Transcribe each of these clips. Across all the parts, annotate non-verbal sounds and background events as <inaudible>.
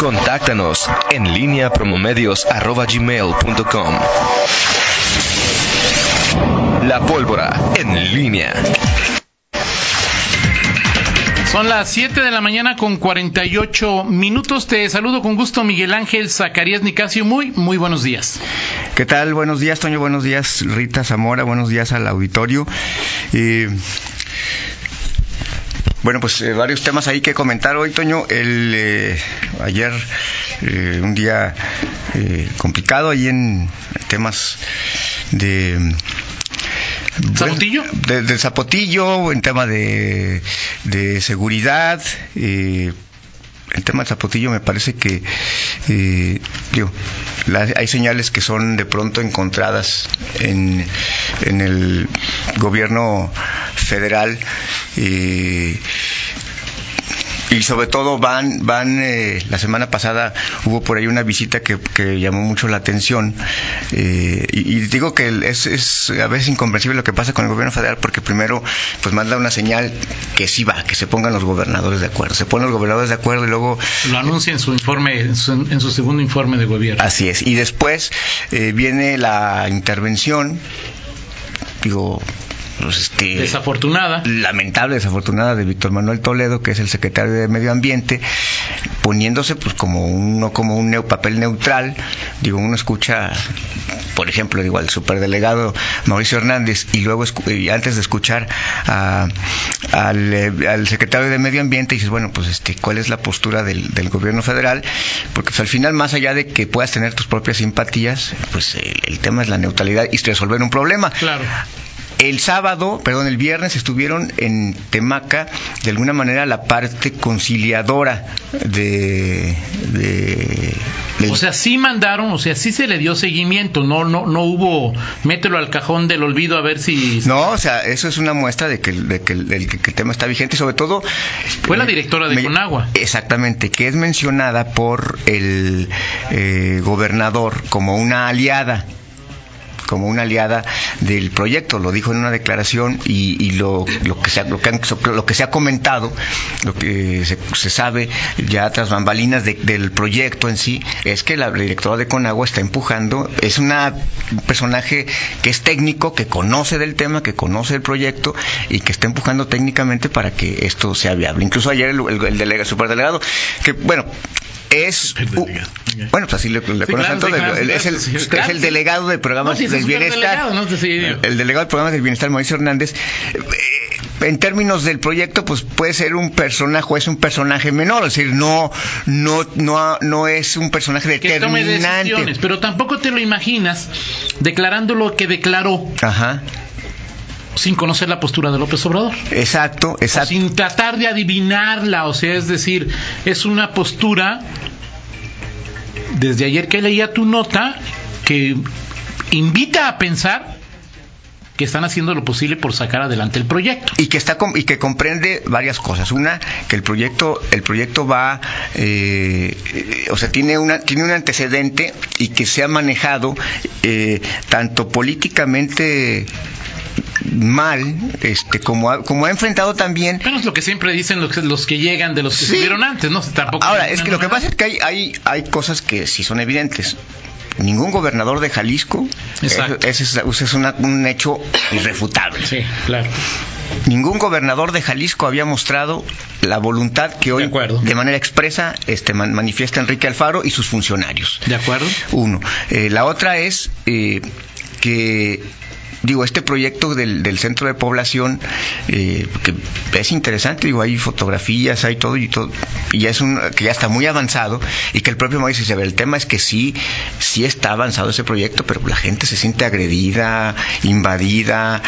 Contáctanos en línea promomedios.com. La pólvora en línea. Son las 7 de la mañana con 48 minutos. Te saludo con gusto Miguel Ángel Zacarías Nicasio. Muy, muy buenos días. ¿Qué tal? Buenos días, Toño. Buenos días, Rita Zamora. Buenos días al auditorio. Eh, bueno, pues eh, varios temas ahí que comentar hoy, Toño. El, eh, ayer, eh, un día eh, complicado ahí en temas de ¿Zapotillo? de, de Zapotillo, en tema de, de seguridad. Eh, el tema de Zapotillo me parece que eh, digo, la- hay señales que son de pronto encontradas en, en el gobierno federal eh, y sobre todo van, van eh, la semana pasada hubo por ahí una visita que, que llamó mucho la atención eh, y, y digo que es, es a veces incomprensible lo que pasa con el gobierno federal porque primero pues manda una señal que sí va, que se pongan los gobernadores de acuerdo, se ponen los gobernadores de acuerdo y luego Lo anuncia en su informe, en su, en su segundo informe de gobierno. Así es. Y después eh, viene la intervención, digo, pues, este, Desafortunada. lamentable, desafortunada de Víctor Manuel Toledo, que es el secretario de Medio Ambiente, poniéndose pues como uno como un neu- papel neutral. Digo, uno escucha, por ejemplo, digo al superdelegado Mauricio Hernández y luego y antes de escuchar a- al, eh, al secretario de Medio Ambiente dices, bueno, pues este, ¿cuál es la postura del, del gobierno federal? Porque pues, al final, más allá de que puedas tener tus propias simpatías, pues el, el tema es la neutralidad y resolver un problema. Claro. El sábado, perdón, el viernes estuvieron en Temaca, de alguna manera, la parte conciliadora de... de- O sea, sí mandaron, o sea, sí se le dio seguimiento, no, no, no hubo, mételo al cajón del olvido a ver si no, o sea, eso es una muestra de que, de que que el tema está vigente sobre todo... Fue la eh, directora de me- Conagua. Exactamente, que es mencionada por el eh, gobernador como una aliada como una aliada del proyecto, lo dijo en una declaración y, y lo, lo, que se, ha- lo, que han- lo que se ha comentado, lo que se, sabe ya tras bambalinas de- del proyecto en sí, es que la directora de Conagua está empujando, es una, un personaje que es técnico, que conoce del tema, que conoce el proyecto y que está empujando técnicamente para que esto sea viable. Incluso ayer el, el, el delega- superdelegado, que bueno, es El u- delegado. bueno pues así le, le Sí, conocen claro, todo, sí, claro, el- es, el, claro, sí, es claro, el sí. delegado de programas No, sí, es del bienestar superdelegado, ¿no? Sí. el, el delegado de programas del bienestar Mauricio Hernández eh, en términos del proyecto pues puede ser un personaje o es un personaje menor es decir no no no no es un personaje que tome decisiones, determinante pero tampoco te lo imaginas declarando lo que declaró ajá sin conocer la postura de López Obrador. exacto O exacto sin tratar de adivinarla, o sea, es decir, es una postura, desde ayer que leía tu nota, que invita a pensar que están haciendo lo posible por sacar adelante el proyecto. y que está y que comprende varias cosas una que el proyecto el proyecto va eh, eh, o sea tiene una tiene un antecedente y que se ha manejado eh, tanto políticamente mal este como ha, como ha enfrentado también Bueno, es lo que siempre dicen los, que- los que llegan de los que Sí. estuvieron antes, ¿no? Tampoco Ahora, es que lo que pasa es que hay, hay, hay cosas que sí son evidentes. Ningún gobernador de Jalisco, Exacto. ese es, es una- un hecho irrefutable. Sí, claro. Ningún gobernador de Jalisco había mostrado la voluntad que hoy De manera expresa este, man- manifiesta Enrique Alfaro y sus funcionarios. ¿De acuerdo? Uno. Eh, la otra es eh, que digo, este proyecto del, del centro de población, eh, que es interesante, digo, hay fotografías, hay todo y todo, y ya es un, que ya está muy avanzado, y que el propio Mauricio dice, a ver, el tema es que sí, sí está avanzado ese proyecto, pero la gente se siente agredida, invadida,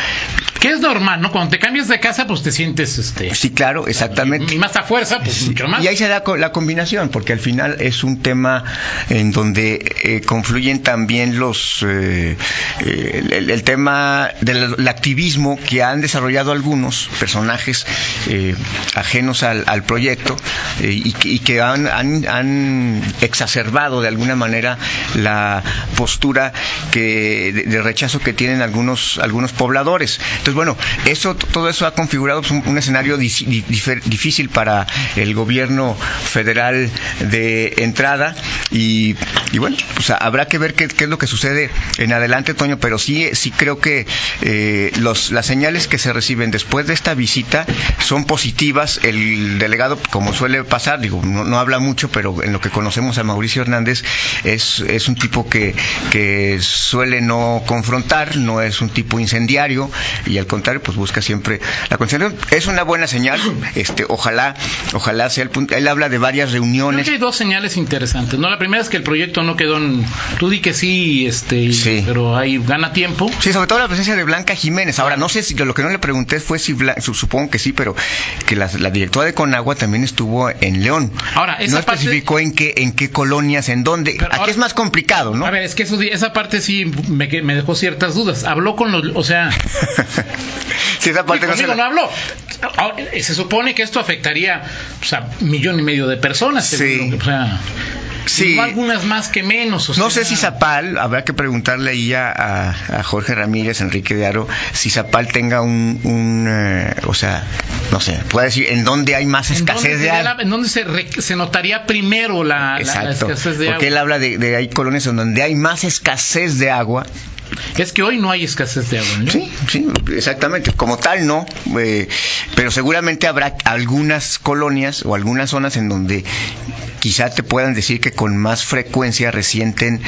Que es normal, ¿no? Cuando te cambias de casa, pues te sientes, este... sí, claro, exactamente. Y más a fuerza, pues mucho más. Y ahí se da la combinación, porque al final es un tema en donde eh, confluyen también los eh, el, el tema del el activismo que han desarrollado algunos personajes eh, ajenos al, al proyecto eh, y, que- y que han, han- han exacerbado de alguna manera la postura que de, de rechazo que tienen algunos algunos pobladores. Entonces, bueno, eso, todo eso ha configurado pues, un, escenario di, di, difícil para el gobierno federal de entrada y, bueno, pues habrá que ver qué, es lo que sucede en adelante, Toño, pero sí, sí creo que eh, las señales que se reciben después de esta visita son positivas. El delegado, como suele pasar, digo, no, no habla mucho, pero en lo que conocemos a Mauricio Hernández es, es un tipo que, que suele no confrontar, no es un tipo incendiario y al contrario, pues busca siempre la conciencia. Es una buena señal, <clears throat> este, ojalá, ojalá sea el punto. Él habla de varias reuniones. Creo que hay dos señales interesantes, ¿no? La primera es que el proyecto no quedó en, tú di que sí, este, Sí. pero ahí gana tiempo. Sí, sobre todo la presencia de Blanca Jiménez. Ahora, no sé si lo que no le pregunté fue si, Bla- su- supongo que sí, pero que la, la directora de Conagua también estuvo en León. Ahora, esa no parte- especificó en qué, en qué colonias, en dónde. Pero Aquí ahora- es más complicado, ¿no? A ver, es que eso, esa parte sí me, me dejó ciertas dudas. Habló con los, o sea, <laughs> sí, esa parte no se la- no habló. Ahora, Se supone que esto afectaría o sea, millón y medio de personas. Sí. O sea, Sí. no algunas más que menos. o No sea, sé si Zapal, habrá que preguntarle ahí a, a- a Jorge Ramírez, Enrique de Aro, si Zapal tenga un, un, eh, o sea, no sé, puede decir en dónde hay más ¿En dónde, escasez de agua. en dónde se, re- se notaría primero la, la- la Exacto, escasez de porque agua? él habla de, de hay colonias en donde hay más escasez de agua Es que hoy no hay escasez de agua. ¿no? Sí, sí, exactamente. Como tal, no. eh, pero seguramente habrá algunas colonias o algunas zonas en donde quizá te puedan decir que con más frecuencia resienten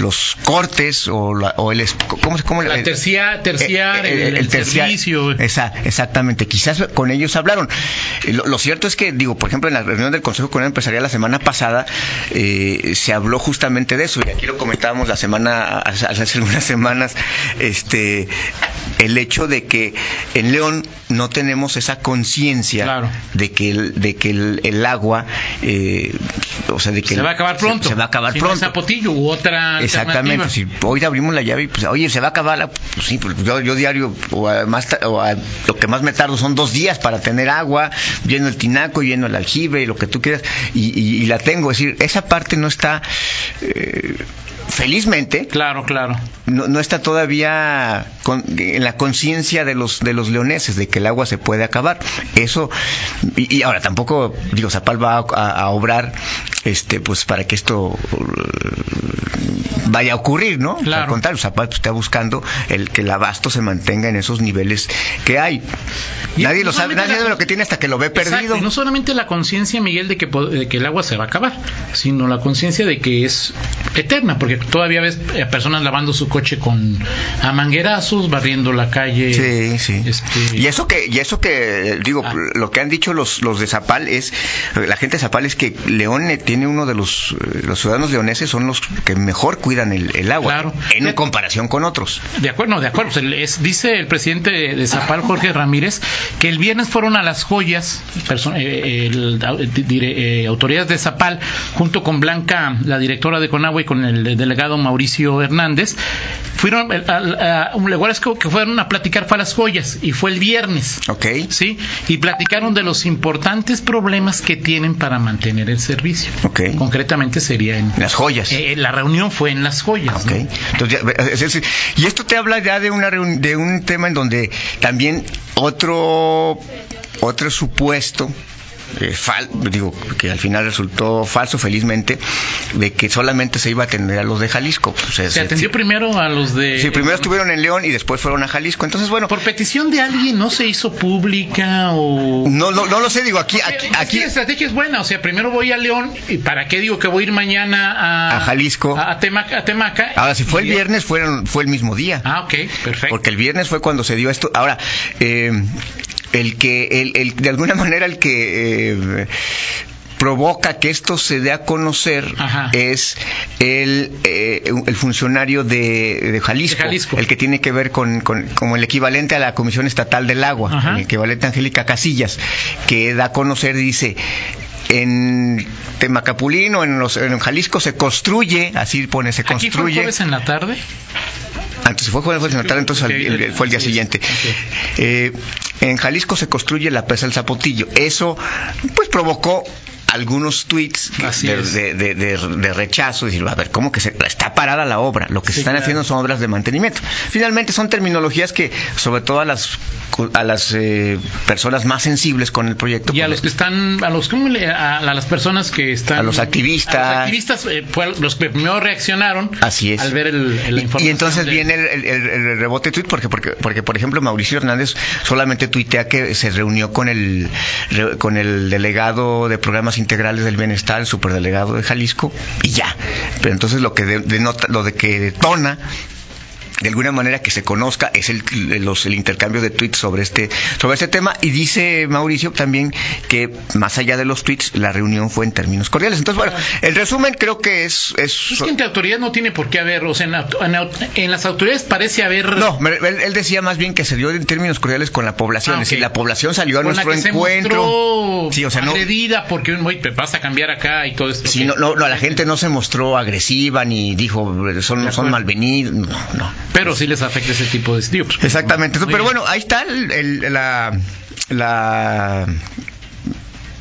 los cortes o, la, o el... ¿Cómo, se- cómo La tercia, terciar, eh, eh, el, el terciar- servicio. Esa- exactamente, quizás con ellos hablaron. Eh, Lo, lo cierto es que, digo, por ejemplo, en la reunión del Consejo Comunal Empresarial la semana pasada eh, se habló justamente de eso, y aquí lo comentábamos la semana, hace, hace algunas semanas, este, el hecho de que en León no tenemos esa conciencia Claro. de que el, de que el, el agua, eh, o sea, de que se va acabar pronto. Se, va a acabar Si no pronto. Zapotillo u otra Exactamente, si hoy abrimos la llave y pues, oye, se va a acabar la... Pues sí, pues yo, yo diario, o, a más ta- o a- lo que más me tardo son dos días para tener agua, lleno el tinaco, lleno el aljibe, y lo que tú quieras, y, y- y la tengo. Es decir, esa parte no está... eh, felizmente Claro, claro. no, no está todavía con- en la conciencia de los de los leoneses de que el agua se puede acabar eso y, y ahora tampoco digo Zapal va a, a- a obrar este pues para que esto uh, vaya a ocurrir no Claro. al contrario Zapal pues, está buscando el que el abasto se mantenga en esos niveles que hay Y nadie no lo sabe nadie sabe lo que tiene hasta que lo ve Exacto, perdido y no solamente la conciencia, Miguel, de que, de que el agua se va a acabar, sino la conciencia de que es eterna, porque todavía ves eh, personas lavando su coche con a manguerazos, barriendo la calle. Sí, sí. Este, Y eso que, y eso que, digo, Ah. lo que han dicho los, los de Zapal es, la gente de Zapal es que León tiene uno de los, eh, los ciudadanos leoneses son los que mejor cuidan el, el agua, Claro. en comparación con otros. De acuerdo, no, de acuerdo. Pues el- es- dice el presidente de, Zapal, Jorge Ramírez, que el viernes fueron a las joyas, eh, el- dire- eh, autoridades de Zapal, junto con Blanca, la directora de Conagua, y con el delegado Mauricio Hernández, fueron a, un lugar es que que fueron a platicar fue a las joyas, y fue el viernes. ¿Ok? Sí, y platicaron de los importantes problemas que tienen para mantener el servicio. Concretamente sería en. Las joyas. eh, la reunión fue en las joyas. Ok. ¿no? Entonces, ya, es decir, y esto te habla ya de una de un tema en donde también otro otro supuesto eh, fal- digo que al final resultó falso felizmente de que solamente se iba a atender a los de Jalisco Se atendió primero a los de. Sí, primero estuvieron en León y después fueron a Jalisco. Entonces, bueno, Por petición de alguien no se hizo pública o. no, no, no lo sé, digo, aquí, aquí, aquí la estrategia es buena, o sea, primero voy a León y para qué digo que voy a ir mañana a, A Jalisco. a, a Temaca, a Temaca. ahora si fue el viernes, fueron, fue el mismo día. Ah, ok, perfecto. Porque el viernes fue cuando se dio esto. Ahora, eh, el que, el, el- de alguna <laughs> manera, el que eh, provoca que esto se dé a conocer Ajá. es el, eh, el funcionario de, de Jalisco, De Jalisco. el que tiene que ver con, con- como el equivalente a la Comisión Estatal del Agua, Ajá. el equivalente a Angélica Casillas, que da a conocer, dice, en Temacapulín o en, los, en Jalisco se construye, así pone, se Aquí fue el construye. jueves en la tarde. Antes se fue jueves en la tarde, entonces el- el- fue el día siguiente. ok. Eh, en Jalisco se construye la presa del Zapotillo. Eso, pues, provocó algunos tweets de, de, de- rechazo, decir, a ver, ¿cómo que se, está parada la obra? Lo que se están claro. haciendo son obras de mantenimiento. Finalmente son terminologías que, sobre todo a las, a las eh, personas más sensibles con el proyecto, Y a pues, los que están, a los, ¿cómo le- a, a las personas que están... A los activistas. A los activistas eh, los que primero reaccionaron Así es. al ver el, el- la Y- información. Y, entonces viene el- el rebote tweet porque, porque, porque, por ejemplo, Mauricio Hernández solamente tuitea que se reunió con el, con el delegado de programas integrales del bienestar, el superdelegado de Jalisco, y ya. Pero entonces lo que de- denota, lo de que detona de alguna manera que se conozca es el, los- el intercambio de tweets sobre este sobre este tema y dice Mauricio también que más allá de los tweets la reunión fue en términos cordiales entonces bueno el resumen creo que es, es Es que entre autoridades no tiene por qué haber, o sea, en, en en las autoridades parece haber... No, él, él decía más bien que se dio en términos cordiales con la población. Ah, Es decir, la población salió a con la nuestro que se encuentro. mostró Sí, o sea, no- agredida porque vas a cambiar acá y todo esto. Sí, no, no, no, la gente no se mostró agresiva ni dijo son, son malvenidos. No, no. Pero sí les afecta ese tipo de pues, Exactamente. Pero bueno, ahí está el- el- la, la-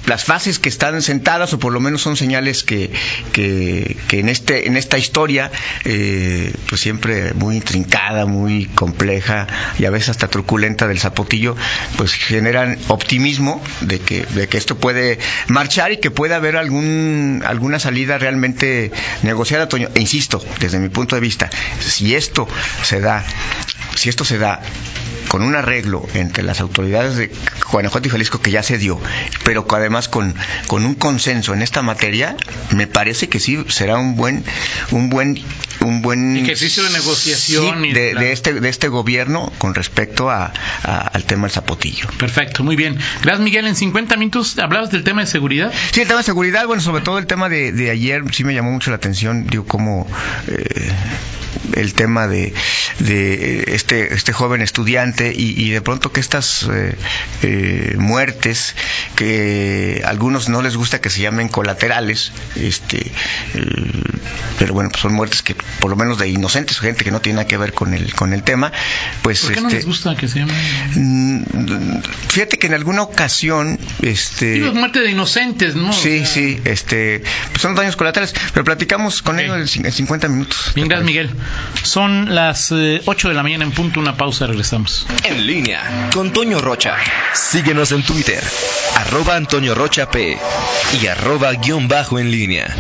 las fases que están sentadas o por lo menos son señales que, que, que en este en esta historia eh, pues siempre muy intrincada muy compleja y a veces hasta truculenta del zapotillo pues generan optimismo de que de que esto puede marchar y que puede haber algún alguna salida realmente negociada e insisto desde mi punto de vista si esto se da si esto se da con un arreglo entre las autoridades de Guanajuato y Jalisco que ya se dio, pero además con, con un consenso en esta materia, me parece que sí será un buen un buen un buen Ejercicio de negociación sí, y de, este de este gobierno con respecto a, a- al tema del zapotillo. Perfecto, muy bien. Gracias, Miguel. En 50 minutos hablabas del tema de seguridad. Sí, el tema de seguridad, bueno, sobre todo el tema de, de ayer, sí me llamó mucho la atención, digo, como eh, el tema de, de este, este joven estudiante y, y de pronto que estas eh, eh, muertes, que a algunos no les gusta que se llamen colaterales, este, pero bueno, pues son muertes que por lo menos de inocentes, gente que no tiene nada que ver con el, con el tema, pues ¿Por qué no este, les gusta que se llame? mm, fíjate que en alguna ocasión, este, Digo, muerte de inocentes, ¿no? Sí, O sea, sí, este, pues son daños colaterales, pero platicamos con ellos en 50 minutos. Bien, gracias, Miguel. Son las eh, 8 de la mañana en punto, una pausa, regresamos. En línea con Toño Rocha. Síguenos en Twitter, arroba Antonio Rocha P y arroba guion bajo en línea.